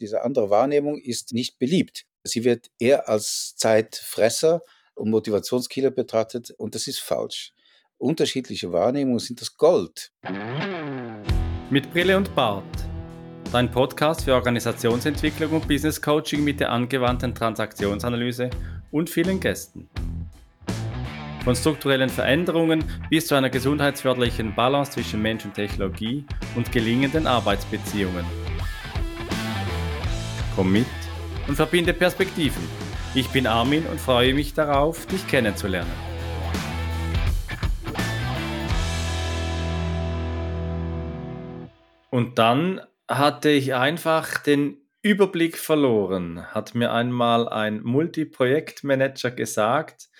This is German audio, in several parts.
Diese andere Wahrnehmung ist nicht beliebt. Sie wird eher als Zeitfresser und Motivationskiller betrachtet und das ist falsch. Unterschiedliche Wahrnehmungen sind das Gold. Mit Brille und Bart. Dein Podcast für Organisationsentwicklung und Business Coaching mit der angewandten Transaktionsanalyse und vielen Gästen. Von strukturellen Veränderungen bis zu einer gesundheitsförderlichen Balance zwischen Mensch und Technologie und gelingenden Arbeitsbeziehungen. Komm mit und verbinde Perspektiven. Ich bin Armin und freue mich darauf, dich kennenzulernen. Und dann hatte ich einfach den Überblick verloren, hat mir einmal ein Multiprojektmanager gesagt,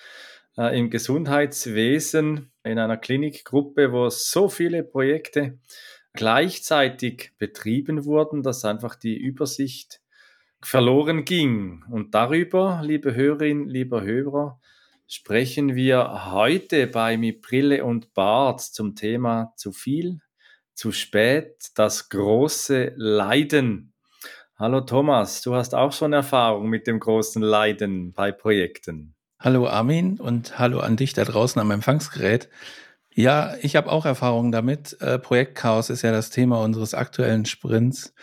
äh, im Gesundheitswesen in einer Klinikgruppe, wo so viele Projekte gleichzeitig betrieben wurden, dass einfach die Übersicht verloren ging. Und darüber, liebe Hörerin, lieber Hörer, sprechen wir heute bei Mit Brille und Bart zum Thema zu viel, zu spät, das große Leiden. Hallo Thomas, du hast auch schon Erfahrung mit dem großen Leiden bei Projekten. Hallo Armin und hallo an dich da draußen am Empfangsgerät. Ja, ich habe auch Erfahrungen damit. Äh, Projektchaos ist ja das Thema unseres aktuellen Sprints.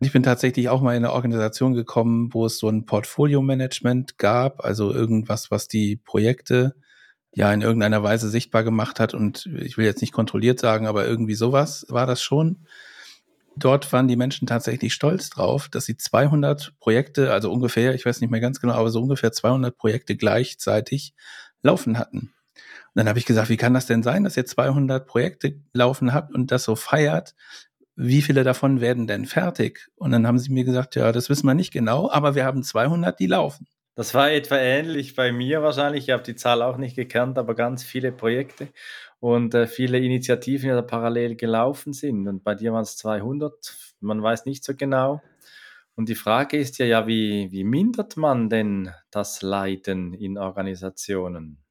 Ich bin tatsächlich auch mal in eine Organisation gekommen, wo es so ein Portfolio-Management gab, also irgendwas, was die Projekte ja in irgendeiner Weise sichtbar gemacht hat. Und ich will jetzt nicht kontrolliert sagen, aber irgendwie sowas war das schon. Dort waren die Menschen tatsächlich stolz drauf, dass sie 200 Projekte, also ungefähr, ich weiß nicht mehr ganz genau, aber so ungefähr 200 Projekte gleichzeitig laufen hatten. Und dann habe ich gesagt, wie kann das denn sein, dass ihr 200 Projekte laufen habt und das so feiert? Wie viele davon werden denn fertig? Und dann haben sie mir gesagt, ja, das wissen wir nicht genau, aber wir haben 200, die laufen. Das war etwa ähnlich bei mir wahrscheinlich. Ich habe die Zahl auch nicht gekannt, aber ganz viele Projekte und äh, viele Initiativen, die da parallel gelaufen sind. Und bei dir waren es 200, man weiß nicht so genau. Und die Frage ist ja, ja, wie, wie mindert man denn das Leiden in Organisationen?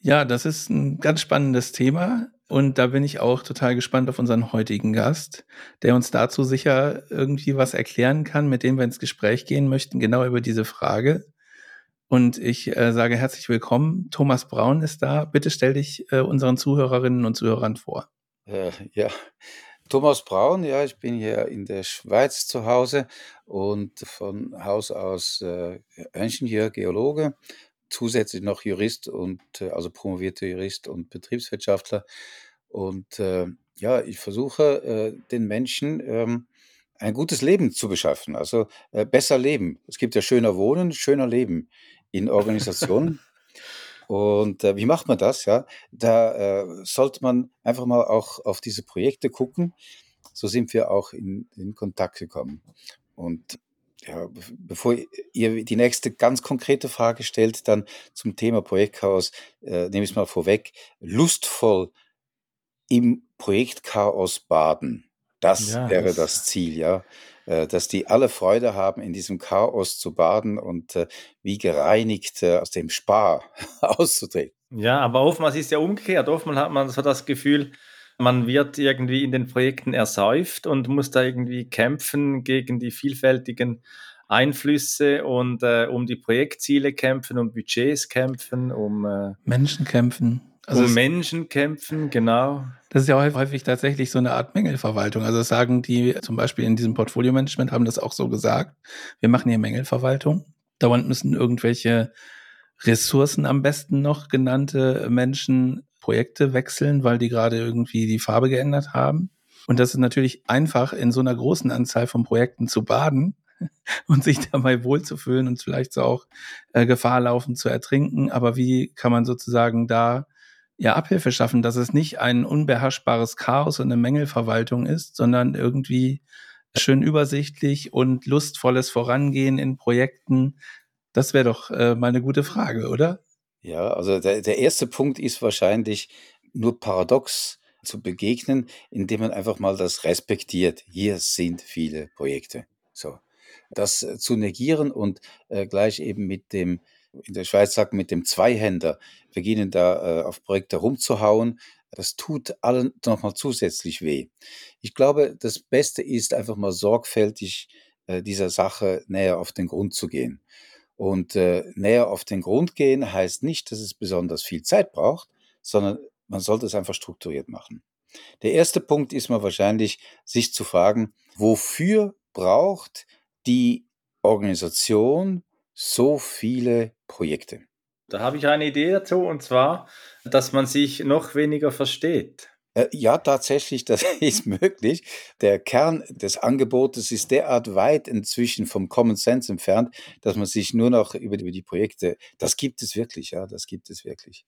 Ja, das ist ein ganz spannendes Thema. Und da bin ich auch total gespannt auf unseren heutigen Gast, der uns dazu sicher irgendwie was erklären kann, mit dem wir ins Gespräch gehen möchten, genau über diese Frage. Und ich äh, sage herzlich willkommen. Thomas Braun ist da. Bitte stell dich äh, unseren Zuhörerinnen und Zuhörern vor. Äh, ja, Thomas Braun, ja, ich bin hier in der Schweiz zu Hause und von Haus aus äh, Ingenieur, Geologe, zusätzlich noch Jurist und äh, also promovierter Jurist und Betriebswirtschaftler. Und äh, ja, ich versuche äh, den Menschen ähm, ein gutes Leben zu beschaffen, also äh, besser leben. Es gibt ja schöner Wohnen, schöner Leben in Organisationen. Und äh, wie macht man das? Ja, da äh, sollte man einfach mal auch auf diese Projekte gucken. So sind wir auch in, in Kontakt gekommen. Und ja, bevor ihr die nächste ganz konkrete Frage stellt, dann zum Thema Projektchaos, äh, nehme ich es mal vorweg, lustvoll im Projektchaos baden. Das ja, wäre das, das Ziel, ja. Äh, dass die alle Freude haben, in diesem Chaos zu baden und äh, wie gereinigt äh, aus dem Spar auszutreten. Ja, aber oftmals ist ja umgekehrt. Oftmals hat man so das Gefühl, man wird irgendwie in den Projekten ersäuft und muss da irgendwie kämpfen gegen die vielfältigen Einflüsse und äh, um die Projektziele kämpfen, um Budgets kämpfen, um äh, Menschen kämpfen. Also um Menschen kämpfen, genau. Das ist ja häufig tatsächlich so eine Art Mängelverwaltung. Also sagen die zum Beispiel in diesem Portfolio-Management haben das auch so gesagt. Wir machen hier Mängelverwaltung. Dauernd müssen irgendwelche Ressourcen am besten noch genannte Menschen Projekte wechseln, weil die gerade irgendwie die Farbe geändert haben. Und das ist natürlich einfach, in so einer großen Anzahl von Projekten zu baden und sich dabei wohlzufühlen und vielleicht so auch äh, Gefahr laufen zu ertrinken. Aber wie kann man sozusagen da ja Abhilfe schaffen, dass es nicht ein unbeherrschbares Chaos und eine Mängelverwaltung ist, sondern irgendwie schön übersichtlich und lustvolles Vorangehen in Projekten. Das wäre doch äh, mal eine gute Frage, oder? Ja, also der, der erste Punkt ist wahrscheinlich nur paradox zu begegnen, indem man einfach mal das respektiert. Hier sind viele Projekte. So. Das äh, zu negieren und äh, gleich eben mit dem in der Schweiz sagt mit dem Zweihänder beginnen da äh, auf Projekte rumzuhauen. Das tut allen nochmal zusätzlich weh. Ich glaube, das Beste ist einfach mal sorgfältig äh, dieser Sache näher auf den Grund zu gehen. Und äh, näher auf den Grund gehen heißt nicht, dass es besonders viel Zeit braucht, sondern man sollte es einfach strukturiert machen. Der erste Punkt ist mal wahrscheinlich, sich zu fragen, wofür braucht die Organisation so viele Projekte? Da habe ich eine Idee dazu, und zwar, dass man sich noch weniger versteht. Äh, ja, tatsächlich, das ist möglich. Der Kern des Angebotes ist derart weit inzwischen vom Common Sense entfernt, dass man sich nur noch über die, über die Projekte, das gibt es wirklich, ja, das gibt es wirklich.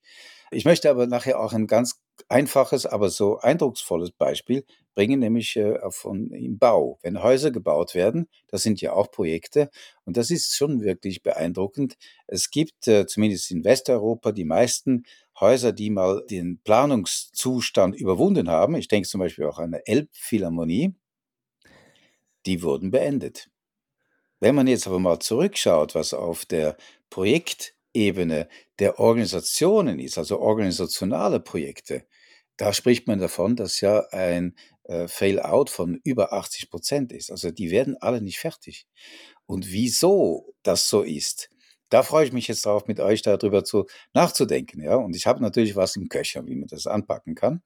Ich möchte aber nachher auch ein ganz einfaches, aber so eindrucksvolles Beispiel bringen, nämlich äh, von, im Bau. Wenn Häuser gebaut werden, das sind ja auch Projekte und das ist schon wirklich beeindruckend. Es gibt äh, zumindest in Westeuropa die meisten Häuser, die mal den Planungszustand überwunden haben. Ich denke zum Beispiel auch an eine Elbphilharmonie. Die wurden beendet. Wenn man jetzt aber mal zurückschaut, was auf der Projektebene der Organisationen ist, also organisationale Projekte, da spricht man davon, dass ja ein äh, Fail-out von über 80 Prozent ist. Also die werden alle nicht fertig. Und wieso das so ist, da freue ich mich jetzt darauf, mit euch darüber zu, nachzudenken. Ja? Und ich habe natürlich was im Köcher, wie man das anpacken kann.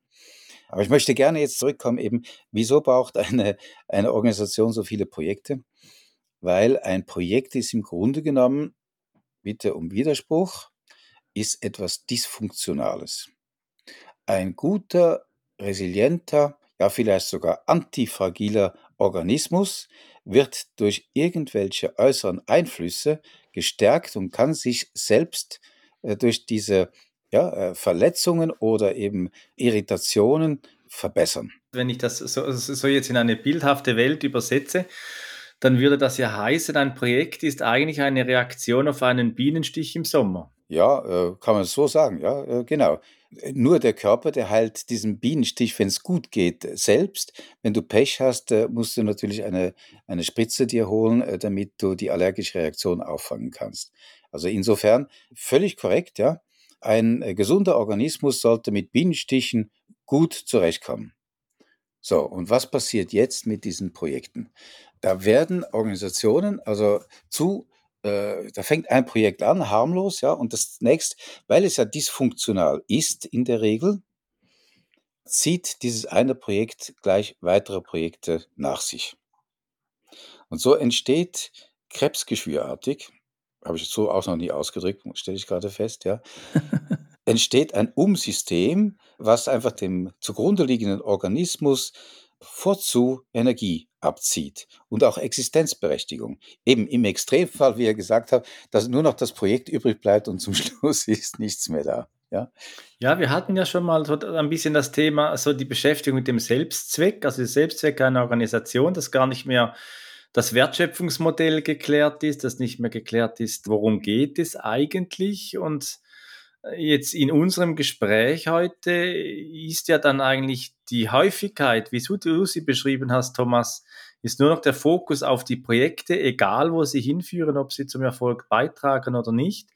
Aber ich möchte gerne jetzt zurückkommen, eben, wieso braucht eine, eine Organisation so viele Projekte? Weil ein Projekt ist im Grunde genommen, bitte um Widerspruch, ist etwas Dysfunktionales. Ein guter, resilienter, ja vielleicht sogar antifragiler Organismus wird durch irgendwelche äußeren Einflüsse gestärkt und kann sich selbst äh, durch diese ja, äh, Verletzungen oder eben Irritationen verbessern. Wenn ich das so, so jetzt in eine bildhafte Welt übersetze, dann würde das ja heißen, ein Projekt ist eigentlich eine Reaktion auf einen Bienenstich im Sommer. Ja, äh, kann man so sagen, ja, äh, genau. Nur der Körper, der heilt diesen Bienenstich, wenn es gut geht, selbst. Wenn du Pech hast, äh, musst du natürlich eine, eine Spritze dir holen, damit du die allergische Reaktion auffangen kannst. Also insofern völlig korrekt, ja. Ein gesunder Organismus sollte mit Bienenstichen gut zurechtkommen. So, und was passiert jetzt mit diesen Projekten? Da werden Organisationen also zu äh, da fängt ein Projekt an, harmlos, ja, und das nächste, weil es ja dysfunktional ist in der Regel, zieht dieses eine Projekt gleich weitere Projekte nach sich. Und so entsteht krebsgeschwürartig, habe ich so auch noch nie ausgedrückt, stelle ich gerade fest, ja, entsteht ein Umsystem, was einfach dem zugrunde liegenden Organismus vorzu Energie abzieht und auch Existenzberechtigung. Eben im Extremfall, wie er gesagt hat, dass nur noch das Projekt übrig bleibt und zum Schluss ist nichts mehr da. Ja, ja wir hatten ja schon mal so ein bisschen das Thema, so die Beschäftigung mit dem Selbstzweck, also der Selbstzweck einer Organisation, das gar nicht mehr das Wertschöpfungsmodell geklärt ist, dass nicht mehr geklärt ist, worum geht es eigentlich und jetzt in unserem Gespräch heute ist ja dann eigentlich die Häufigkeit, wie du sie beschrieben hast, Thomas, ist nur noch der Fokus auf die Projekte, egal wo sie hinführen, ob sie zum Erfolg beitragen oder nicht.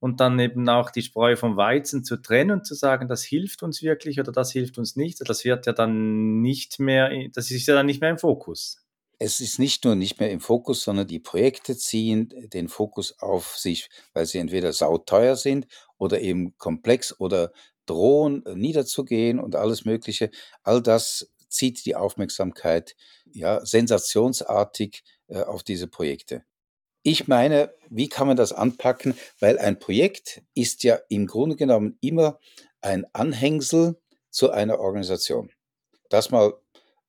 Und dann eben auch die Spreu vom Weizen zu trennen und zu sagen, das hilft uns wirklich oder das hilft uns nicht. Das wird ja dann nicht mehr, das ist ja dann nicht mehr im Fokus es ist nicht nur nicht mehr im Fokus, sondern die Projekte ziehen den Fokus auf sich, weil sie entweder sauteuer sind oder eben komplex oder drohen äh, niederzugehen und alles Mögliche. All das zieht die Aufmerksamkeit ja sensationsartig äh, auf diese Projekte. Ich meine, wie kann man das anpacken? Weil ein Projekt ist ja im Grunde genommen immer ein Anhängsel zu einer Organisation. Das mal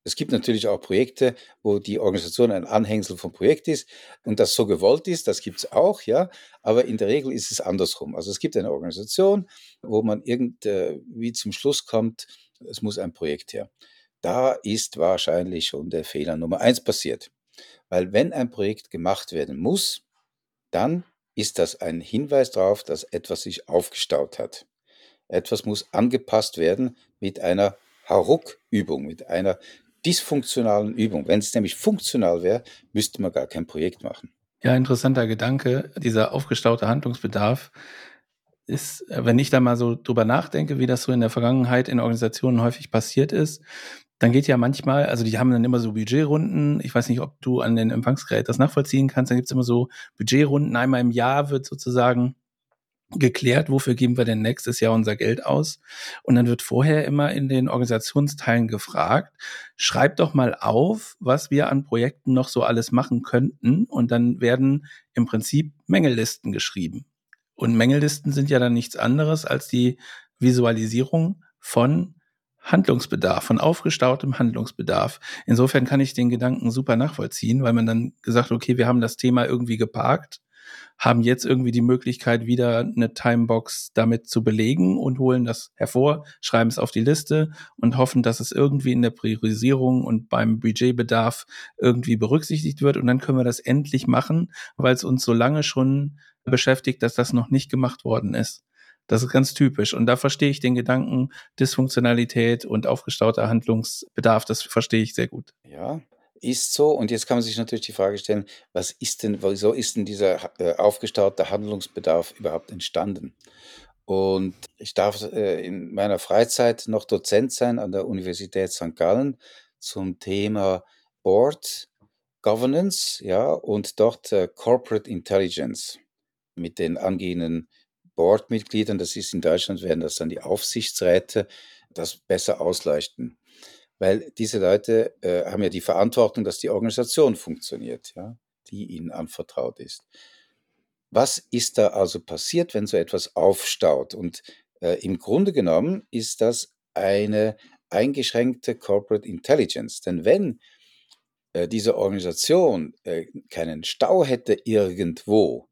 es gibt natürlich auch Projekte, wo die Organisation ein Anhängsel vom Projekt ist und das so gewollt ist, das gibt es auch, ja, aber in der Regel ist es andersrum. Also es gibt eine Organisation, wo man irgendwie zum Schluss kommt, es muss ein Projekt her. Da ist wahrscheinlich schon der Fehler Nummer eins passiert. Weil wenn ein Projekt gemacht werden muss, dann ist das ein Hinweis darauf, dass etwas sich aufgestaut hat. Etwas muss angepasst werden mit einer Hauruck-Übung, mit einer dysfunktionalen Übung. Wenn es nämlich funktional wäre, müsste man gar kein Projekt machen. Ja, interessanter Gedanke. Dieser aufgestaute Handlungsbedarf ist, wenn ich da mal so drüber nachdenke, wie das so in der Vergangenheit in Organisationen häufig passiert ist, dann geht ja manchmal, also die haben dann immer so Budgetrunden. Ich weiß nicht, ob du an den Empfangsgerät das nachvollziehen kannst. Dann gibt's immer so Budgetrunden. Einmal im Jahr wird sozusagen geklärt, wofür geben wir denn nächstes Jahr unser Geld aus? Und dann wird vorher immer in den Organisationsteilen gefragt, schreibt doch mal auf, was wir an Projekten noch so alles machen könnten. Und dann werden im Prinzip Mängellisten geschrieben. Und Mängellisten sind ja dann nichts anderes als die Visualisierung von Handlungsbedarf, von aufgestautem Handlungsbedarf. Insofern kann ich den Gedanken super nachvollziehen, weil man dann gesagt, okay, wir haben das Thema irgendwie geparkt haben jetzt irgendwie die Möglichkeit, wieder eine Timebox damit zu belegen und holen das hervor, schreiben es auf die Liste und hoffen, dass es irgendwie in der Priorisierung und beim Budgetbedarf irgendwie berücksichtigt wird. Und dann können wir das endlich machen, weil es uns so lange schon beschäftigt, dass das noch nicht gemacht worden ist. Das ist ganz typisch. Und da verstehe ich den Gedanken Dysfunktionalität und aufgestauter Handlungsbedarf. Das verstehe ich sehr gut. Ja, ist so. Und jetzt kann man sich natürlich die Frage stellen, was ist denn, wieso ist denn dieser äh, aufgestaute Handlungsbedarf überhaupt entstanden? Und ich darf äh, in meiner Freizeit noch Dozent sein an der Universität St. Gallen zum Thema Board Governance, ja, und dort äh, Corporate Intelligence mit den angehenden Boardmitgliedern, das ist in Deutschland, werden das dann die Aufsichtsräte, das besser ausleuchten weil diese Leute äh, haben ja die Verantwortung, dass die Organisation funktioniert, ja, die ihnen anvertraut ist. Was ist da also passiert, wenn so etwas aufstaut? Und äh, im Grunde genommen ist das eine eingeschränkte Corporate Intelligence. Denn wenn äh, diese Organisation äh, keinen Stau hätte irgendwo,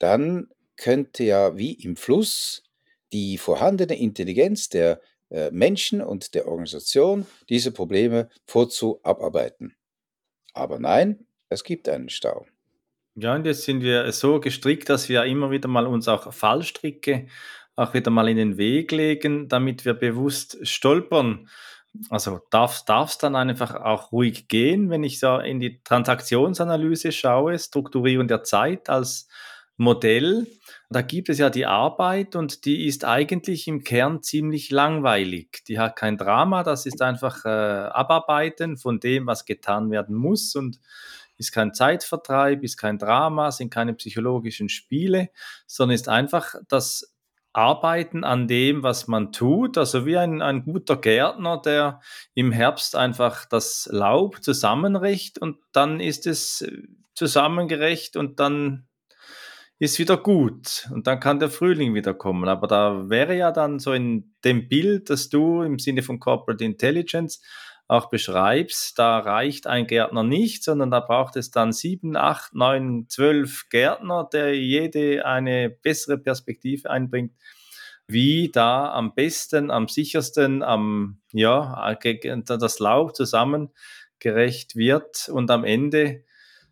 dann könnte ja wie im Fluss die vorhandene Intelligenz der Menschen und der Organisation, diese Probleme vorzu abarbeiten. Aber nein, es gibt einen Stau. Ja, und jetzt sind wir so gestrickt, dass wir immer wieder mal uns auch Fallstricke auch wieder mal in den Weg legen, damit wir bewusst stolpern. Also darf es dann einfach auch ruhig gehen, wenn ich so in die Transaktionsanalyse schaue, Strukturierung der Zeit als Modell. Da gibt es ja die Arbeit und die ist eigentlich im Kern ziemlich langweilig. Die hat kein Drama, das ist einfach äh, Abarbeiten von dem, was getan werden muss und ist kein Zeitvertreib, ist kein Drama, sind keine psychologischen Spiele, sondern ist einfach das Arbeiten an dem, was man tut. Also wie ein, ein guter Gärtner, der im Herbst einfach das Laub zusammenrecht und dann ist es zusammengerecht und dann ist wieder gut und dann kann der Frühling wieder kommen. Aber da wäre ja dann so in dem Bild, das du im Sinne von Corporate Intelligence auch beschreibst, da reicht ein Gärtner nicht, sondern da braucht es dann sieben, acht, neun, zwölf Gärtner, der jede eine bessere Perspektive einbringt, wie da am besten, am sichersten, am, ja, das Laub zusammengerecht wird und am Ende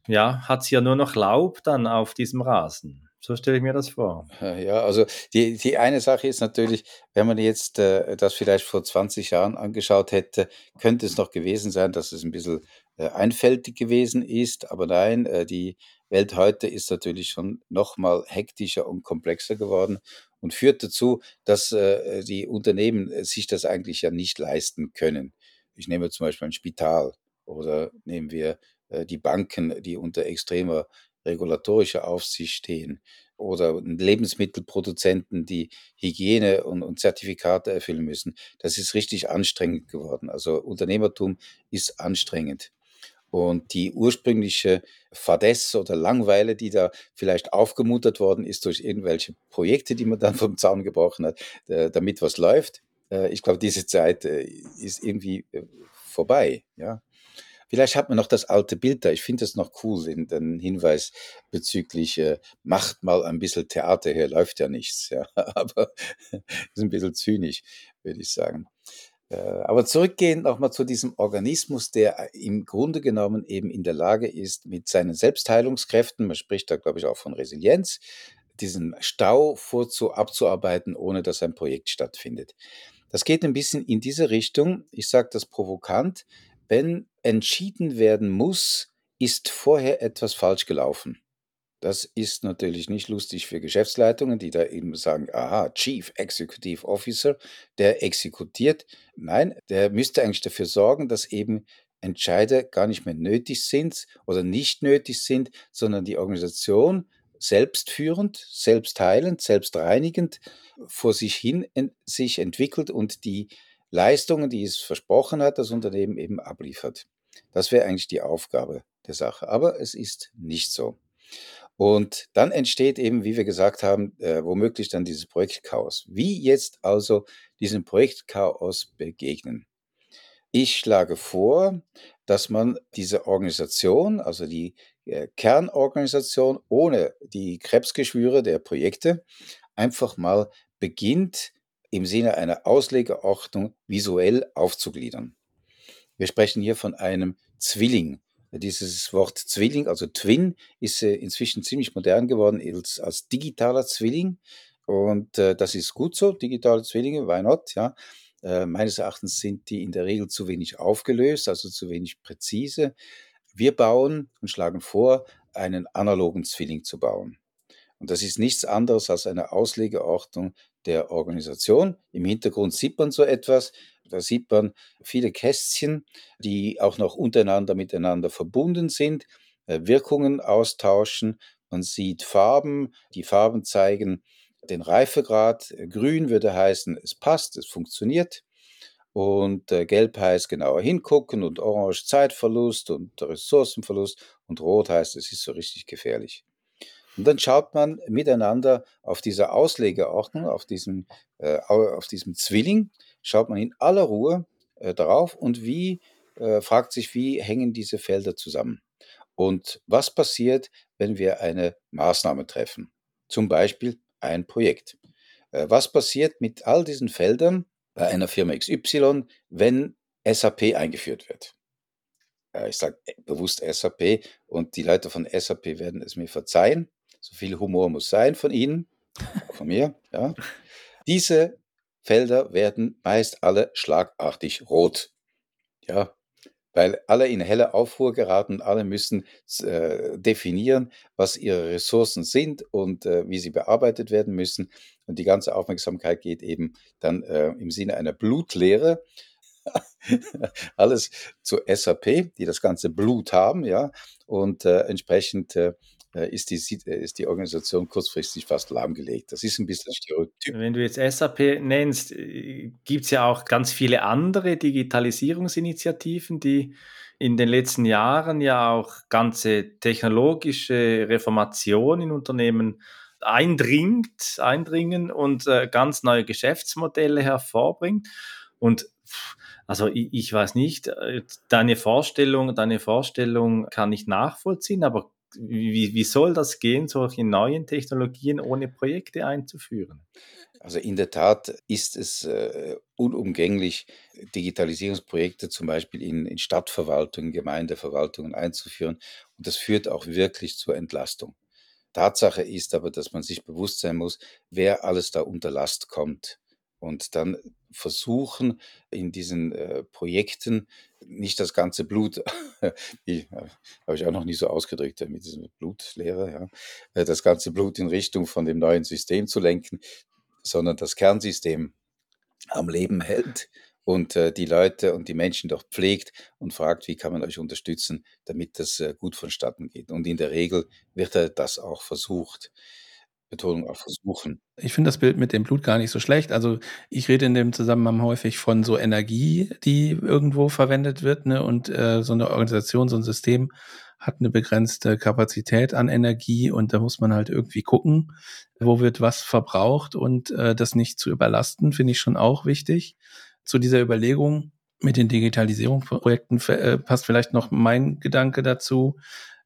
ja, hat es ja nur noch Laub dann auf diesem Rasen. So stelle ich mir das vor. Ja, also die, die eine Sache ist natürlich, wenn man jetzt äh, das vielleicht vor 20 Jahren angeschaut hätte, könnte es noch gewesen sein, dass es ein bisschen äh, einfältig gewesen ist. Aber nein, äh, die Welt heute ist natürlich schon noch mal hektischer und komplexer geworden und führt dazu, dass äh, die Unternehmen äh, sich das eigentlich ja nicht leisten können. Ich nehme zum Beispiel ein Spital oder nehmen wir äh, die Banken, die unter extremer regulatorischer Aufsicht stehen oder Lebensmittelproduzenten, die Hygiene und, und, Zertifikate erfüllen müssen. Das ist richtig anstrengend geworden. Also Unternehmertum ist anstrengend. Und die ursprüngliche Fadesse oder Langweile, die da vielleicht aufgemuntert worden ist durch irgendwelche Projekte, die man dann vom Zaun gebrochen hat, äh, damit was läuft, äh, ich glaube, diese Zeit ist irgendwie vorbei. Ja. Vielleicht hat man noch das alte Bild da. Ich finde das noch cool, den, Hinweis bezüglich, äh, macht mal ein bisschen Theater, hier läuft ja nichts. Ja. Aber ist ein bisschen zynisch, würde ich sagen. Äh, aber zurückgehend nochmal zu diesem Organismus, der im Grunde genommen eben in der Lage ist, mit seinen Selbstheilungskräften, man spricht da, glaube ich, auch von Resilienz, diesen Stau vorzu abzuarbeiten, ohne dass ein Projekt stattfindet. Das geht ein bisschen in diese Richtung. Ich sage das provokant wenn entschieden werden muss, ist vorher etwas falsch gelaufen. Das ist natürlich nicht lustig für Geschäftsleitungen, die da eben sagen, aha, Chief Executive Officer, der exekutiert. Nein, der müsste eigentlich dafür sorgen, dass eben Entscheide gar nicht mehr nötig sind oder nicht nötig sind, sondern die Organisation selbstführend, selbstheilend, selbstreinigend vor sich hin sich entwickelt und die Leistungen, die es versprochen hat, das Unternehmen eben abliefert. Das wäre eigentlich die Aufgabe der Sache. Aber es ist nicht so. Und dann entsteht eben, wie wir gesagt haben, äh, womöglich dann dieses Projektchaos. Wie jetzt also diesem Projektchaos begegnen? Ich schlage vor, dass man diese Organisation, also die äh, Kernorganisation ohne die Krebsgeschwüre der Projekte, einfach mal beginnt im Sinne einer Auslegeordnung visuell aufzugliedern. Wir sprechen hier von einem Zwilling. Dieses Wort Zwilling, also Twin, ist äh, inzwischen ziemlich modern geworden als, als digitaler Zwilling. Und äh, das ist gut so, digitale Zwillinge, why not? Ja. Äh, meines Erachtens sind die in der Regel zu wenig aufgelöst, also zu wenig präzise. Wir bauen und schlagen vor, einen analogen Zwilling zu bauen. Und das ist nichts anderes als eine Auslegeordnung der Organisation. Im Hintergrund sieht man so etwas. Da sieht man viele Kästchen, die auch noch untereinander miteinander verbunden sind, äh, Wirkungen austauschen. Man sieht Farben. Die Farben zeigen den Reifegrad. Grün würde heißen, es passt, es funktioniert. Und äh, gelb heißt genauer hingucken und orange Zeitverlust und Ressourcenverlust und rot heißt, es ist so richtig gefährlich. Und dann schaut man miteinander auf diese Auslegeordnung, auf diesem, äh, auf diesem Zwilling, schaut man in aller Ruhe äh, drauf und wie, äh, fragt sich, wie hängen diese Felder zusammen? Und was passiert, wenn wir eine Maßnahme treffen? Zum Beispiel ein Projekt. Äh, was passiert mit all diesen Feldern bei einer Firma XY, wenn SAP eingeführt wird? Ich sage bewusst SAP und die Leute von SAP werden es mir verzeihen. So viel Humor muss sein von Ihnen, von mir. Ja. Diese Felder werden meist alle schlagartig rot. Ja, weil alle in helle Aufruhr geraten, alle müssen äh, definieren, was ihre Ressourcen sind und äh, wie sie bearbeitet werden müssen. Und die ganze Aufmerksamkeit geht eben dann äh, im Sinne einer Blutlehre alles zu SAP, die das ganze Blut haben, ja, und äh, entsprechend äh, ist die, äh, ist die Organisation kurzfristig fast lahmgelegt. Das ist ein bisschen Stereotyp. Wenn du jetzt SAP nennst, äh, gibt es ja auch ganz viele andere Digitalisierungsinitiativen, die in den letzten Jahren ja auch ganze technologische Reformation in Unternehmen eindringt, eindringen und äh, ganz neue Geschäftsmodelle hervorbringt. Und also ich, ich, weiß nicht, deine Vorstellung, deine Vorstellung kann ich nachvollziehen, aber wie, wie soll das gehen, solche neuen Technologien ohne Projekte einzuführen? Also in der Tat ist es äh, unumgänglich, Digitalisierungsprojekte zum Beispiel in, in Stadtverwaltungen, Gemeindeverwaltungen einzuführen. Und das führt auch wirklich zur Entlastung. Tatsache ist aber, dass man sich bewusst sein muss, wer alles da unter Last kommt und dann versuchen, in diesen äh, Projekten nicht das ganze Blut, äh, habe ich auch noch nie so ausgedrückt äh, mit diesem Blutlehre, ja, äh, das ganze Blut in Richtung von dem neuen System zu lenken, sondern das Kernsystem am Leben hält und äh, die Leute und die Menschen doch pflegt und fragt, wie kann man euch unterstützen, damit das äh, gut vonstatten geht. Und in der Regel wird das auch versucht. Betonung auf versuchen. Ich finde das Bild mit dem Blut gar nicht so schlecht. Also ich rede in dem Zusammenhang häufig von so Energie, die irgendwo verwendet wird, ne? Und äh, so eine Organisation, so ein System hat eine begrenzte Kapazität an Energie und da muss man halt irgendwie gucken, wo wird was verbraucht und äh, das nicht zu überlasten, finde ich schon auch wichtig. Zu dieser Überlegung mit den Digitalisierungsprojekten äh, passt vielleicht noch mein Gedanke dazu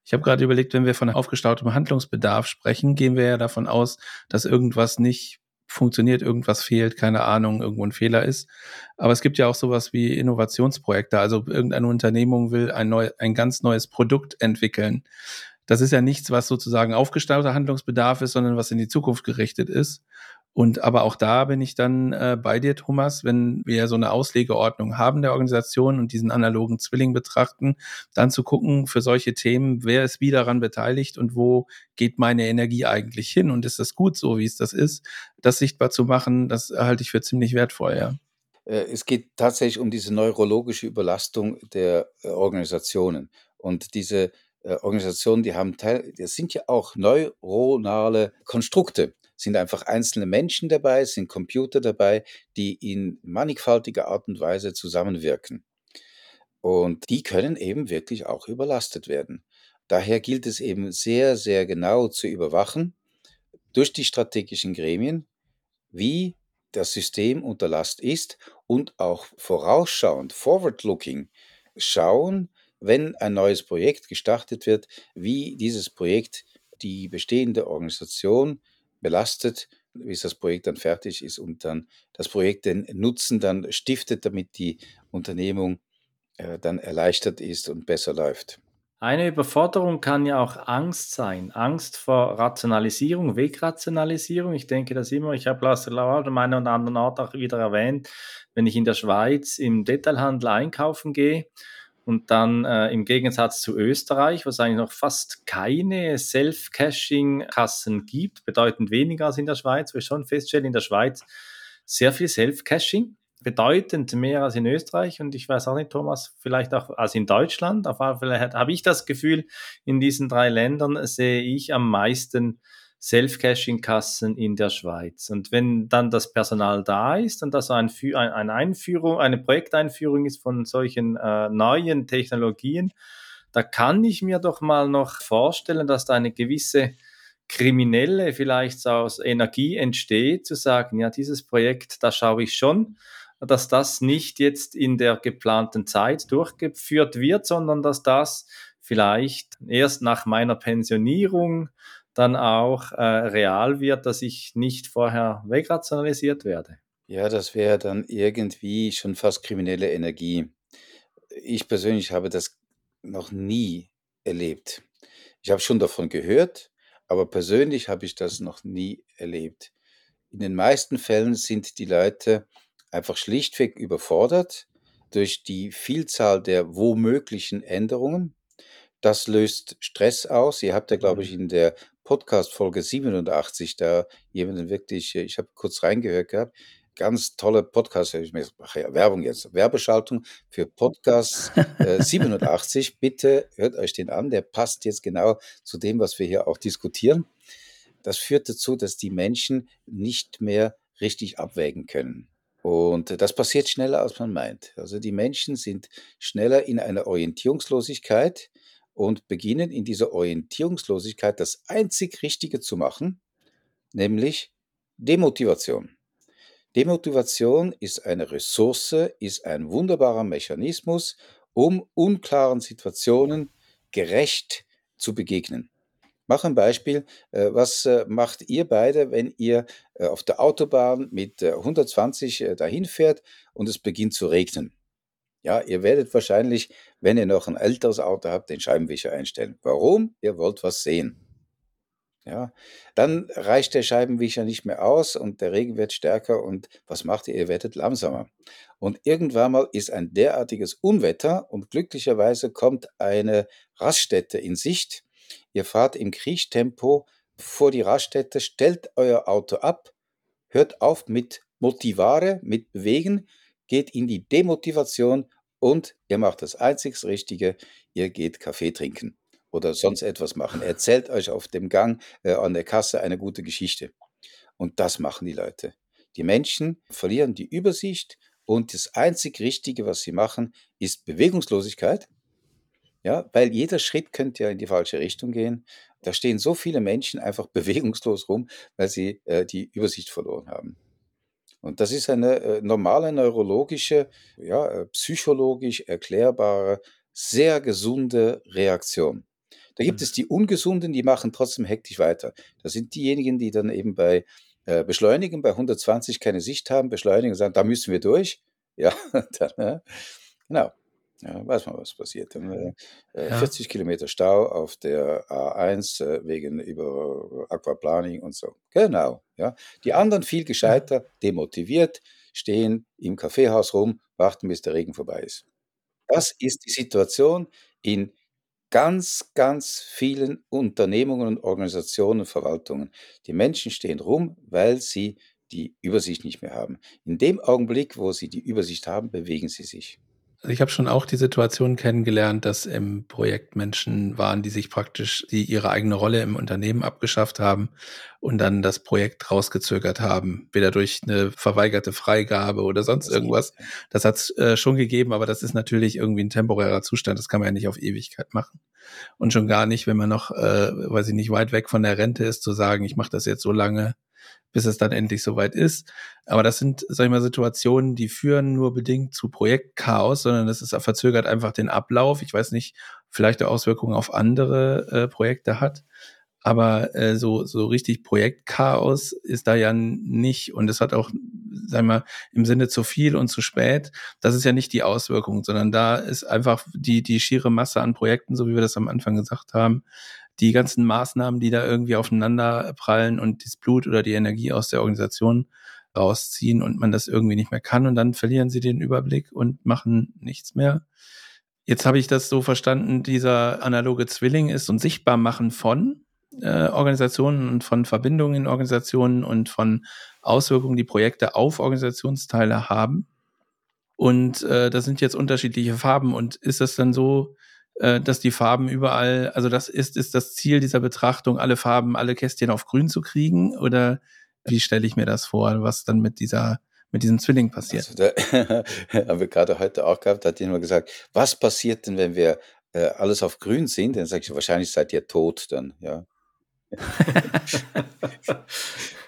ich habe gerade überlegt, wenn wir von aufgestautem Handlungsbedarf sprechen, gehen wir ja davon aus, dass irgendwas nicht funktioniert, irgendwas fehlt, keine Ahnung, irgendwo ein Fehler ist. Aber es gibt ja auch sowas wie Innovationsprojekte. Also irgendeine Unternehmung will ein, neu, ein ganz neues Produkt entwickeln. das ist ja nichts, was sozusagen aufgestauter Handlungsbedarf ist, sondern was in die Zukunft gerichtet ist. Und aber auch da bin ich dann äh, bei dir, Thomas, wenn wir so eine Auslegeordnung haben der Organisation und diesen analogen Zwilling betrachten, dann zu gucken für solche Themen, wer ist wie daran beteiligt und wo geht meine Energie eigentlich hin und ist das gut so, wie es das ist, das sichtbar zu machen, das halte ich für ziemlich wertvoll, ja. Äh, es geht tatsächlich um diese neurologische Überlastung der äh, Organisationen. Und diese äh, Organisationen, die haben Teil, das sind ja auch neuronale Konstrukte sind einfach einzelne Menschen dabei, sind Computer dabei, die in mannigfaltiger Art und Weise zusammenwirken. Und die können eben wirklich auch überlastet werden. Daher gilt es eben sehr, sehr genau zu überwachen durch die strategischen Gremien, wie das System unter Last ist und auch vorausschauend, forward-looking, schauen, wenn ein neues Projekt gestartet wird, wie dieses Projekt die bestehende Organisation belastet, bis das Projekt dann fertig ist und dann das Projekt den Nutzen dann stiftet, damit die Unternehmung äh, dann erleichtert ist und besser läuft. Eine Überforderung kann ja auch Angst sein. Angst vor Rationalisierung, Wegrationalisierung. Ich denke das immer, ich habe Lars Lauer an meiner und anderen Ort auch wieder erwähnt, wenn ich in der Schweiz im Detailhandel einkaufen gehe, und dann äh, im Gegensatz zu Österreich, wo es eigentlich noch fast keine Self-Caching-Kassen gibt, bedeutend weniger als in der Schweiz, wo ich schon feststelle, in der Schweiz sehr viel Self-Caching, bedeutend mehr als in Österreich und ich weiß auch nicht, Thomas, vielleicht auch als in Deutschland. Auf alle Fälle habe ich das Gefühl, in diesen drei Ländern sehe ich am meisten Self-Caching-Kassen in der Schweiz. Und wenn dann das Personal da ist und das ein, eine Einführung, eine Projekteinführung ist von solchen äh, neuen Technologien, da kann ich mir doch mal noch vorstellen, dass da eine gewisse kriminelle vielleicht aus Energie entsteht, zu sagen, ja, dieses Projekt, da schaue ich schon, dass das nicht jetzt in der geplanten Zeit durchgeführt wird, sondern dass das vielleicht erst nach meiner Pensionierung dann auch äh, real wird, dass ich nicht vorher wegrationalisiert werde. Ja, das wäre dann irgendwie schon fast kriminelle Energie. Ich persönlich habe das noch nie erlebt. Ich habe schon davon gehört, aber persönlich habe ich das noch nie erlebt. In den meisten Fällen sind die Leute einfach schlichtweg überfordert durch die Vielzahl der womöglichen Änderungen. Das löst Stress aus. Ihr habt ja, glaube ich, mhm. in der Podcast Folge 87 da jemanden wirklich, äh, ich habe kurz reingehört gehabt, ganz tolle Podcast, ich mache ja Werbung jetzt, Werbeschaltung für Podcast äh, 87. Bitte hört euch den an, der passt jetzt genau zu dem, was wir hier auch diskutieren. Das führt dazu, dass die Menschen nicht mehr richtig abwägen können. Und das passiert schneller, als man meint. Also die Menschen sind schneller in einer Orientierungslosigkeit, und beginnen in dieser Orientierungslosigkeit das einzig Richtige zu machen, nämlich Demotivation. Demotivation ist eine Ressource, ist ein wunderbarer Mechanismus, um unklaren Situationen gerecht zu begegnen. Mach ein Beispiel. Äh, was äh, macht ihr beide, wenn ihr äh, auf der Autobahn mit 120 dahin fährt und es beginnt zu regnen? Ja, ihr werdet wahrscheinlich, wenn ihr noch ein älteres Auto habt, den Scheibenwischer einstellen. Warum? Ihr wollt was sehen. Ja, dann reicht der Scheibenwischer nicht mehr aus und der Regen wird stärker und was macht ihr? Ihr werdet langsamer. Und irgendwann mal ist ein derartiges Unwetter und glücklicherweise kommt eine Raststätte in Sicht. Ihr fahrt im Kriechtempo vor die Raststätte, stellt euer Auto ab, hört auf mit Motivare, mit Bewegen, geht in die Demotivation und ihr macht das einzig Richtige, ihr geht Kaffee trinken oder sonst etwas machen. Erzählt euch auf dem Gang äh, an der Kasse eine gute Geschichte. Und das machen die Leute. Die Menschen verlieren die Übersicht und das einzig Richtige, was sie machen, ist Bewegungslosigkeit. Ja, weil jeder Schritt könnte ja in die falsche Richtung gehen. Da stehen so viele Menschen einfach bewegungslos rum, weil sie äh, die Übersicht verloren haben. Und das ist eine äh, normale neurologische, ja, äh, psychologisch erklärbare, sehr gesunde Reaktion. Da gibt mhm. es die Ungesunden, die machen trotzdem hektisch weiter. Das sind diejenigen, die dann eben bei äh, Beschleunigen bei 120 keine Sicht haben, beschleunigen und sagen, da müssen wir durch. Ja, dann, äh, genau. Ja, weiß man, was passiert. Dann, äh, äh, ja. 40 Kilometer Stau auf der A1 äh, wegen über Aquaplaning und so. Genau. Ja. Die anderen viel gescheiter, demotiviert, stehen im Kaffeehaus rum, warten, bis der Regen vorbei ist. Das ist die Situation in ganz, ganz vielen Unternehmungen und Organisationen und Verwaltungen. Die Menschen stehen rum, weil sie die Übersicht nicht mehr haben. In dem Augenblick, wo sie die Übersicht haben, bewegen sie sich. Also ich habe schon auch die Situation kennengelernt, dass im Projekt Menschen waren, die sich praktisch, die ihre eigene Rolle im Unternehmen abgeschafft haben und dann das Projekt rausgezögert haben, weder durch eine verweigerte Freigabe oder sonst irgendwas. Das hat es äh, schon gegeben, aber das ist natürlich irgendwie ein temporärer Zustand. Das kann man ja nicht auf Ewigkeit machen. Und schon gar nicht, wenn man noch, äh, weiß ich nicht, weit weg von der Rente ist, zu sagen, ich mache das jetzt so lange, bis es dann endlich soweit ist. Aber das sind, sag ich mal, Situationen, die führen nur bedingt zu Projektchaos, sondern das ist verzögert einfach den Ablauf. Ich weiß nicht, vielleicht Auswirkungen auf andere äh, Projekte hat. Aber äh, so, so richtig Projektchaos ist da ja nicht. Und es hat auch, sagen wir, im Sinne zu viel und zu spät. Das ist ja nicht die Auswirkung, sondern da ist einfach die, die schiere Masse an Projekten, so wie wir das am Anfang gesagt haben, die ganzen Maßnahmen, die da irgendwie aufeinander prallen und das Blut oder die Energie aus der Organisation rausziehen und man das irgendwie nicht mehr kann und dann verlieren sie den Überblick und machen nichts mehr. Jetzt habe ich das so verstanden, dieser analoge Zwilling ist und Sichtbarmachen von äh, Organisationen und von Verbindungen in Organisationen und von Auswirkungen, die Projekte auf Organisationsteile haben. Und äh, das sind jetzt unterschiedliche Farben. Und ist das dann so, äh, dass die Farben überall, also das ist, ist das Ziel dieser Betrachtung, alle Farben, alle Kästchen auf grün zu kriegen? Oder wie stelle ich mir das vor, was dann mit dieser mit diesem Zwilling passiert. Also da, haben wir gerade heute auch gehabt, da hat jemand gesagt, was passiert denn, wenn wir äh, alles auf grün sind? Dann sage ich, wahrscheinlich seid ihr tot dann, ja.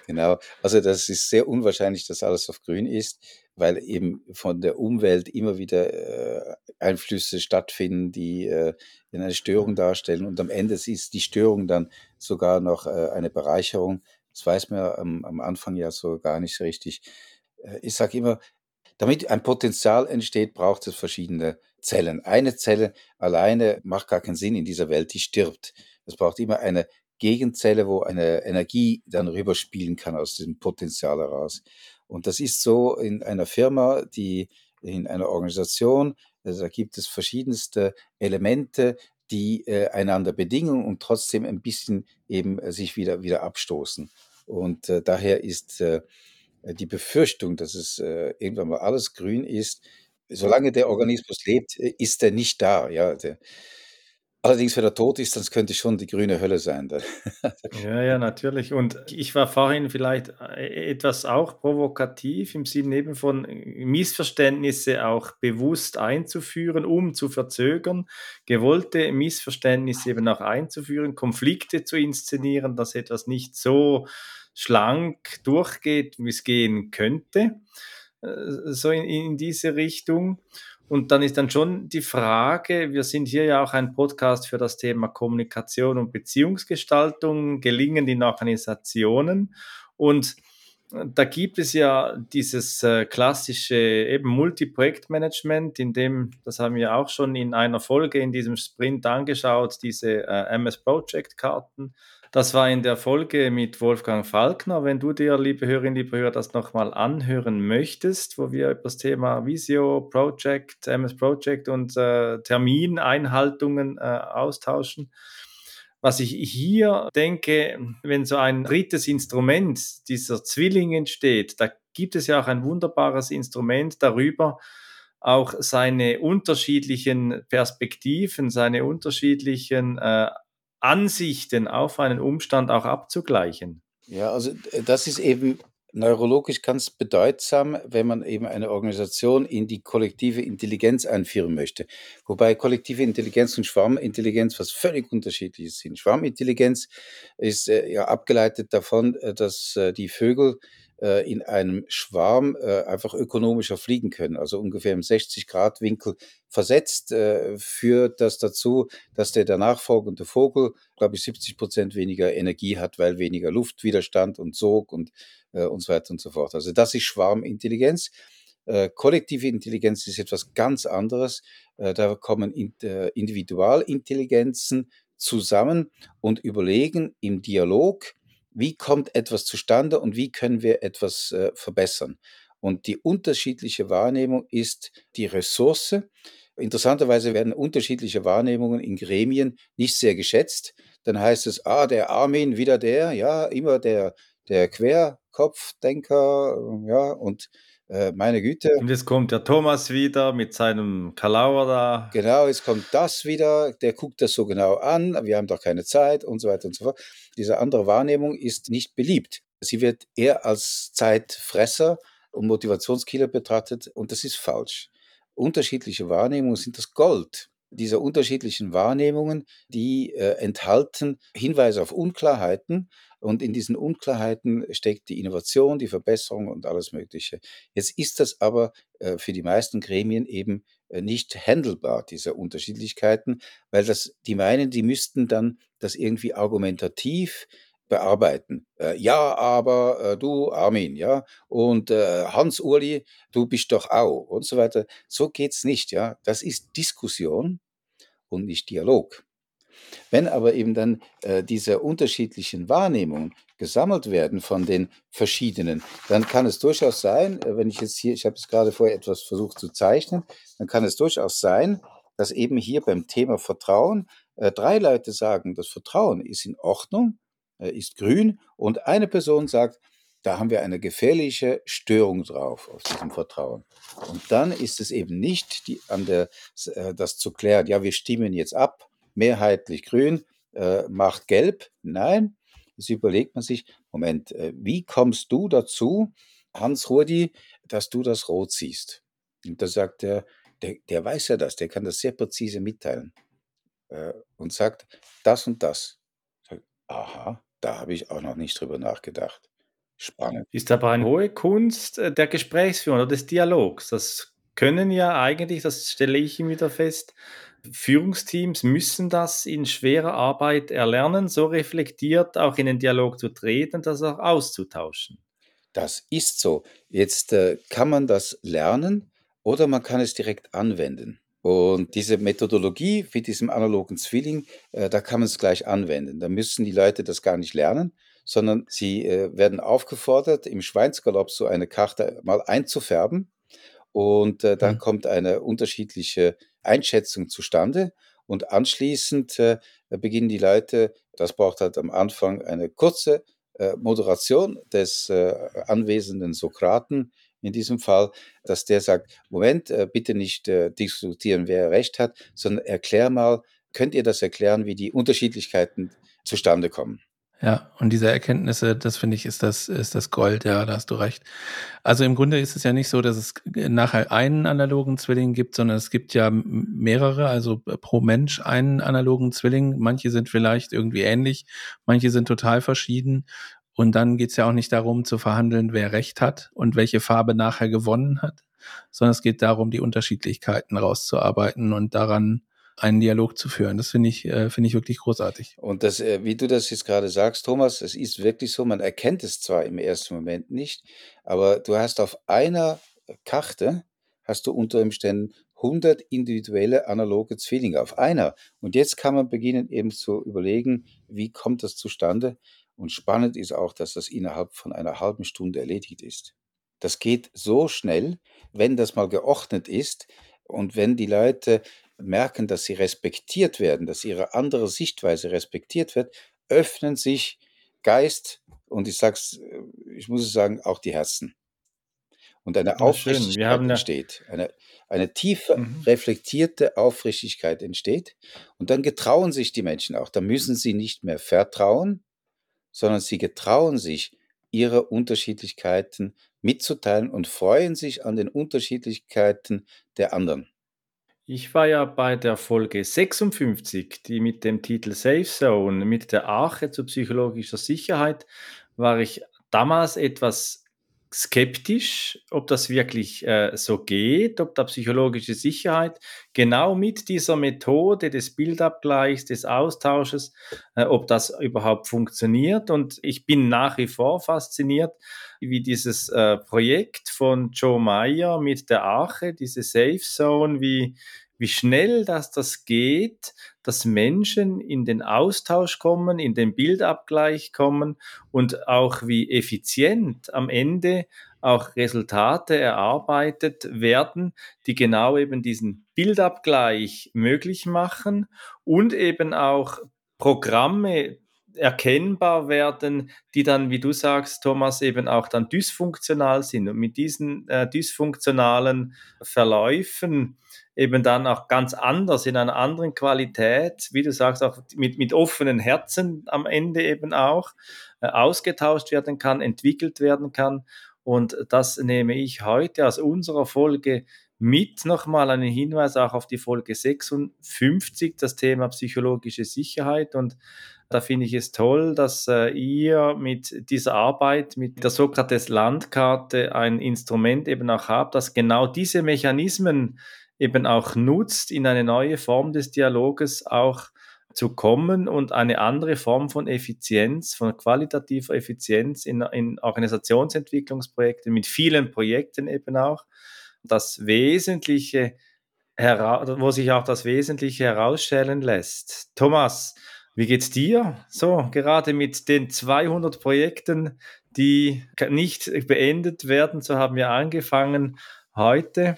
genau. Also das ist sehr unwahrscheinlich, dass alles auf grün ist weil eben von der Umwelt immer wieder äh, Einflüsse stattfinden, die äh, eine Störung darstellen. Und am Ende ist die Störung dann sogar noch äh, eine Bereicherung. Das weiß man ja am, am Anfang ja so gar nicht so richtig. Äh, ich sage immer, damit ein Potenzial entsteht, braucht es verschiedene Zellen. Eine Zelle alleine macht gar keinen Sinn in dieser Welt, die stirbt. Es braucht immer eine Gegenzelle, wo eine Energie dann rüberspielen kann aus diesem Potenzial heraus. Und das ist so in einer Firma, die in einer Organisation, also da gibt es verschiedenste Elemente, die äh, einander bedingen und trotzdem ein bisschen eben äh, sich wieder, wieder abstoßen. Und äh, daher ist äh, die Befürchtung, dass es äh, irgendwann mal alles grün ist, solange der Organismus lebt, äh, ist er nicht da. Ja, der, Allerdings, wenn er tot ist, das könnte schon die grüne Hölle sein. Ja, ja, natürlich. Und ich war vorhin vielleicht äh, etwas auch provokativ im Sinne eben von Missverständnisse auch bewusst einzuführen, um zu verzögern, gewollte Missverständnisse eben auch einzuführen, Konflikte zu inszenieren, dass etwas nicht so schlank durchgeht, wie es gehen könnte, äh, so in, in diese Richtung. Und dann ist dann schon die Frage, wir sind hier ja auch ein Podcast für das Thema Kommunikation und Beziehungsgestaltung, gelingen in Organisationen. Und da gibt es ja dieses äh, klassische eben Multi-Projektmanagement, in dem, das haben wir auch schon in einer Folge in diesem Sprint angeschaut, diese äh, MS Project Karten das war in der Folge mit Wolfgang Falkner. Wenn du dir, liebe Hörerinnen, liebe Hörer, das nochmal anhören möchtest, wo wir über das Thema Visio, Project, MS Project und äh, Termineinhaltungen äh, austauschen. Was ich hier denke, wenn so ein drittes Instrument, dieser Zwilling entsteht, da gibt es ja auch ein wunderbares Instrument darüber, auch seine unterschiedlichen Perspektiven, seine unterschiedlichen äh, Ansichten auf einen Umstand auch abzugleichen. Ja, also äh, das ist eben neurologisch ganz bedeutsam, wenn man eben eine Organisation in die kollektive Intelligenz einführen möchte. Wobei kollektive Intelligenz und Schwarmintelligenz was völlig unterschiedliches sind. Schwarmintelligenz ist äh, ja abgeleitet davon, äh, dass äh, die Vögel äh, in einem Schwarm äh, einfach ökonomischer fliegen können, also ungefähr im 60-Grad-Winkel versetzt, äh, führt das dazu, dass der danach folgende Vogel, glaube ich, 70 Prozent weniger Energie hat, weil weniger Luftwiderstand und Sog und, und so weiter und so fort. Also das ist Schwarmintelligenz. Äh, kollektive Intelligenz ist etwas ganz anderes. Äh, da kommen äh, Individualintelligenzen zusammen und überlegen im Dialog, wie kommt etwas zustande und wie können wir etwas äh, verbessern. Und die unterschiedliche Wahrnehmung ist die Ressource. Interessanterweise werden unterschiedliche Wahrnehmungen in Gremien nicht sehr geschätzt. Dann heißt es, ah, der Armin, wieder der, ja, immer der, der Querkopfdenker, ja, und äh, meine Güte. Und jetzt kommt der Thomas wieder mit seinem Kalauer da. Genau, jetzt kommt das wieder, der guckt das so genau an, wir haben doch keine Zeit und so weiter und so fort. Diese andere Wahrnehmung ist nicht beliebt. Sie wird eher als Zeitfresser und Motivationskiller betrachtet und das ist falsch. Unterschiedliche Wahrnehmungen sind das Gold dieser unterschiedlichen Wahrnehmungen, die äh, enthalten Hinweise auf Unklarheiten, und in diesen Unklarheiten steckt die Innovation, die Verbesserung und alles Mögliche. Jetzt ist das aber äh, für die meisten Gremien eben äh, nicht handelbar, diese Unterschiedlichkeiten, weil das, die meinen, die müssten dann das irgendwie argumentativ bearbeiten. Äh, ja, aber du, Armin, ja, und Hans-Uli, du bist doch auch und so weiter. So geht's nicht, ja. Das ist Diskussion und nicht Dialog. Wenn aber eben dann äh, diese unterschiedlichen Wahrnehmungen gesammelt werden von den verschiedenen, dann kann es durchaus sein, äh, wenn ich jetzt hier, ich habe es gerade vorher etwas versucht zu zeichnen, dann kann es durchaus sein, dass eben hier beim Thema Vertrauen äh, drei Leute sagen, das Vertrauen ist in Ordnung, äh, ist grün und eine Person sagt, da haben wir eine gefährliche Störung drauf auf diesem Vertrauen. Und dann ist es eben nicht die, an der, äh, das zu klären, ja, wir stimmen jetzt ab, mehrheitlich grün, äh, macht gelb. Nein, das überlegt man sich, Moment, äh, wie kommst du dazu, Hans Rudi, dass du das rot siehst? Und da sagt er, der, der weiß ja das, der kann das sehr präzise mitteilen äh, und sagt, das und das. Sag, aha, da habe ich auch noch nicht drüber nachgedacht. Spannend. Ist aber eine hohe Kunst äh, der Gesprächsführung oder des Dialogs. Das können ja eigentlich, das stelle ich immer wieder fest, Führungsteams müssen das in schwerer Arbeit erlernen, so reflektiert auch in den Dialog zu treten, das auch auszutauschen. Das ist so. Jetzt äh, kann man das lernen oder man kann es direkt anwenden. Und diese Methodologie mit diesem analogen Zwilling, äh, da kann man es gleich anwenden. Da müssen die Leute das gar nicht lernen, sondern sie äh, werden aufgefordert, im Schweinsgalopp so eine Karte mal einzufärben und äh, dann mhm. kommt eine unterschiedliche Einschätzung zustande und anschließend äh, beginnen die Leute, das braucht halt am Anfang eine kurze äh, Moderation des äh, anwesenden Sokraten in diesem Fall, dass der sagt, Moment, äh, bitte nicht äh, diskutieren, wer recht hat, sondern erklär mal, könnt ihr das erklären, wie die Unterschiedlichkeiten zustande kommen? Ja, und diese Erkenntnisse, das finde ich, ist das, ist das Gold, ja, da hast du recht. Also im Grunde ist es ja nicht so, dass es nachher einen analogen Zwilling gibt, sondern es gibt ja mehrere, also pro Mensch einen analogen Zwilling. Manche sind vielleicht irgendwie ähnlich, manche sind total verschieden. Und dann geht es ja auch nicht darum zu verhandeln, wer Recht hat und welche Farbe nachher gewonnen hat, sondern es geht darum, die Unterschiedlichkeiten rauszuarbeiten und daran einen Dialog zu führen. Das finde ich, äh, finde ich wirklich großartig. Und das, äh, wie du das jetzt gerade sagst, Thomas, es ist wirklich so, man erkennt es zwar im ersten Moment nicht, aber du hast auf einer Karte, hast du unter Umständen 100 individuelle analoge Zwillinge auf einer. Und jetzt kann man beginnen eben zu überlegen, wie kommt das zustande? Und spannend ist auch, dass das innerhalb von einer halben Stunde erledigt ist. Das geht so schnell, wenn das mal geordnet ist und wenn die Leute merken, dass sie respektiert werden, dass ihre andere Sichtweise respektiert wird, öffnen sich Geist und ich sag's, äh, ich muss es sagen, auch die Herzen. Und eine Aufrichtigkeit entsteht. Eine, eine tiefe, mhm. reflektierte Aufrichtigkeit entsteht. Und dann getrauen sich die Menschen auch. Da müssen sie nicht mehr vertrauen, sondern sie getrauen sich, ihre Unterschiedlichkeiten mitzuteilen und freuen sich an den Unterschiedlichkeiten der anderen. Ich war ja bei der Folge 56, die mit dem Titel Safe Zone, mit der Arche zu psychologischer Sicherheit, war ich damals etwas skeptisch, ob das wirklich äh, so geht, ob da psychologische Sicherheit genau mit dieser Methode des Bildabgleichs, des Austausches, äh, ob das überhaupt funktioniert. Und ich bin nach wie vor fasziniert, wie dieses äh, Projekt von Joe Meyer mit der Arche, diese Safe Zone, wie, wie schnell das, das geht, dass Menschen in den Austausch kommen, in den Bildabgleich kommen und auch wie effizient am Ende auch Resultate erarbeitet werden, die genau eben diesen Bildabgleich möglich machen und eben auch Programme erkennbar werden, die dann, wie du sagst, Thomas, eben auch dann dysfunktional sind. Und mit diesen äh, dysfunktionalen Verläufen eben dann auch ganz anders, in einer anderen Qualität, wie du sagst, auch mit, mit offenen Herzen am Ende eben auch äh, ausgetauscht werden kann, entwickelt werden kann. Und das nehme ich heute aus unserer Folge mit nochmal einen Hinweis auch auf die Folge 56, das Thema psychologische Sicherheit. Und da finde ich es toll, dass äh, ihr mit dieser Arbeit, mit der Sokrates Landkarte ein Instrument eben auch habt, das genau diese Mechanismen eben auch nutzt, in eine neue Form des Dialoges auch zu kommen und eine andere Form von Effizienz, von qualitativer Effizienz in, in Organisationsentwicklungsprojekten, mit vielen Projekten eben auch, das Wesentliche, wo sich auch das Wesentliche herausstellen lässt. Thomas, wie geht's dir? So, gerade mit den 200 Projekten, die nicht beendet werden, so haben wir angefangen heute.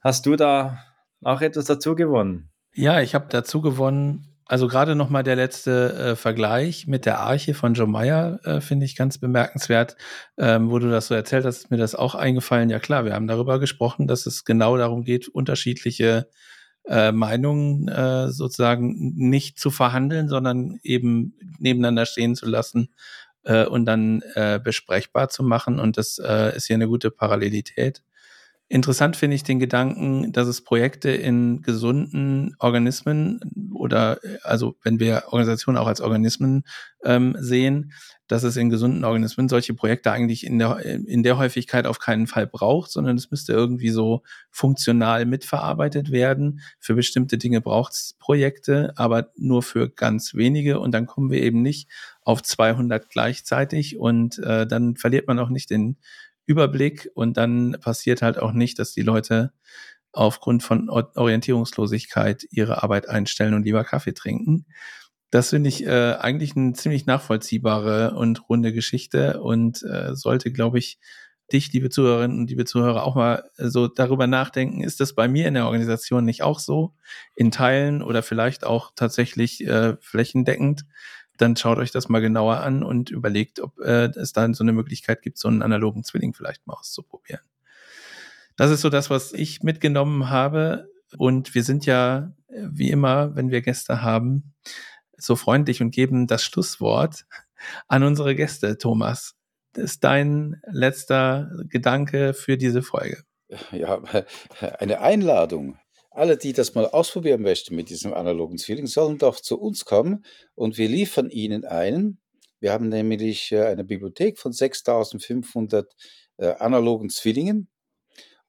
Hast du da auch etwas dazu gewonnen? Ja, ich habe dazu gewonnen. Also gerade nochmal der letzte äh, Vergleich mit der Arche von Joe Meyer äh, finde ich ganz bemerkenswert. Ähm, wo du das so erzählt hast, ist mir das auch eingefallen. Ja klar, wir haben darüber gesprochen, dass es genau darum geht, unterschiedliche äh, Meinungen äh, sozusagen nicht zu verhandeln, sondern eben nebeneinander stehen zu lassen äh, und dann äh, besprechbar zu machen. Und das äh, ist hier eine gute Parallelität. Interessant finde ich den Gedanken, dass es Projekte in gesunden Organismen oder also wenn wir Organisationen auch als Organismen ähm, sehen, dass es in gesunden Organismen solche Projekte eigentlich in der, in der Häufigkeit auf keinen Fall braucht, sondern es müsste irgendwie so funktional mitverarbeitet werden. Für bestimmte Dinge braucht es Projekte, aber nur für ganz wenige und dann kommen wir eben nicht auf 200 gleichzeitig und äh, dann verliert man auch nicht den Überblick und dann passiert halt auch nicht, dass die Leute aufgrund von Orientierungslosigkeit ihre Arbeit einstellen und lieber Kaffee trinken. Das finde ich äh, eigentlich eine ziemlich nachvollziehbare und runde Geschichte und äh, sollte, glaube ich, dich, liebe Zuhörerinnen und liebe Zuhörer, auch mal so darüber nachdenken, ist das bei mir in der Organisation nicht auch so? In Teilen oder vielleicht auch tatsächlich äh, flächendeckend? Dann schaut euch das mal genauer an und überlegt, ob äh, es dann so eine Möglichkeit gibt, so einen analogen Zwilling vielleicht mal auszuprobieren. Das ist so das, was ich mitgenommen habe. Und wir sind ja, wie immer, wenn wir Gäste haben, so freundlich und geben das Schlusswort an unsere Gäste, Thomas. Das ist dein letzter Gedanke für diese Folge. Ja, eine Einladung alle, die das mal ausprobieren möchten mit diesem analogen Zwilling, sollen doch zu uns kommen und wir liefern ihnen einen. Wir haben nämlich äh, eine Bibliothek von 6500 äh, analogen Zwillingen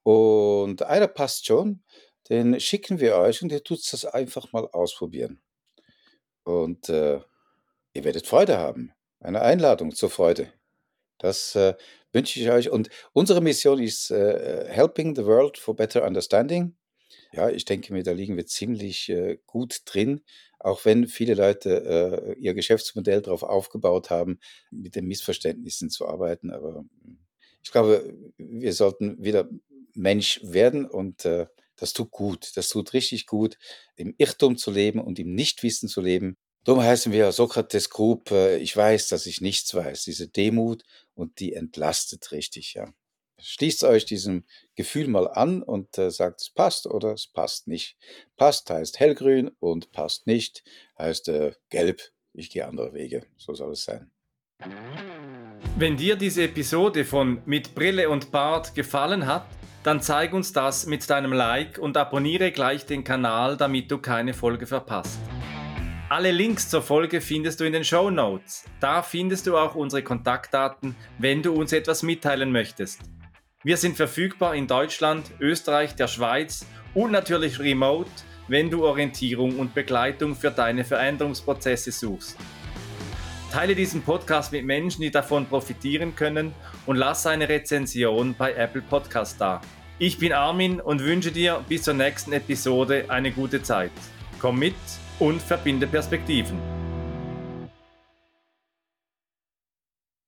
und einer passt schon, den schicken wir euch und ihr tut das einfach mal ausprobieren. Und äh, ihr werdet Freude haben. Eine Einladung zur Freude. Das äh, wünsche ich euch. Und unsere Mission ist äh, Helping the World for Better Understanding. Ja, ich denke mir, da liegen wir ziemlich äh, gut drin, auch wenn viele Leute äh, ihr Geschäftsmodell darauf aufgebaut haben, mit den Missverständnissen zu arbeiten. Aber hm, ich glaube, wir sollten wieder Mensch werden und äh, das tut gut. Das tut richtig gut, im Irrtum zu leben und im Nichtwissen zu leben. Darum heißen wir Sokrates Group, äh, ich weiß, dass ich nichts weiß. Diese Demut und die entlastet richtig, ja. Schließt euch diesem Gefühl mal an und äh, sagt, es passt oder es passt nicht. Passt heißt hellgrün und passt nicht heißt äh, gelb. Ich gehe andere Wege. So soll es sein. Wenn dir diese Episode von Mit Brille und Bart gefallen hat, dann zeig uns das mit deinem Like und abonniere gleich den Kanal, damit du keine Folge verpasst. Alle Links zur Folge findest du in den Show Notes. Da findest du auch unsere Kontaktdaten, wenn du uns etwas mitteilen möchtest. Wir sind verfügbar in Deutschland, Österreich, der Schweiz und natürlich remote, wenn du Orientierung und Begleitung für deine Veränderungsprozesse suchst. Teile diesen Podcast mit Menschen, die davon profitieren können und lass eine Rezension bei Apple Podcast da. Ich bin Armin und wünsche dir bis zur nächsten Episode eine gute Zeit. Komm mit und verbinde Perspektiven.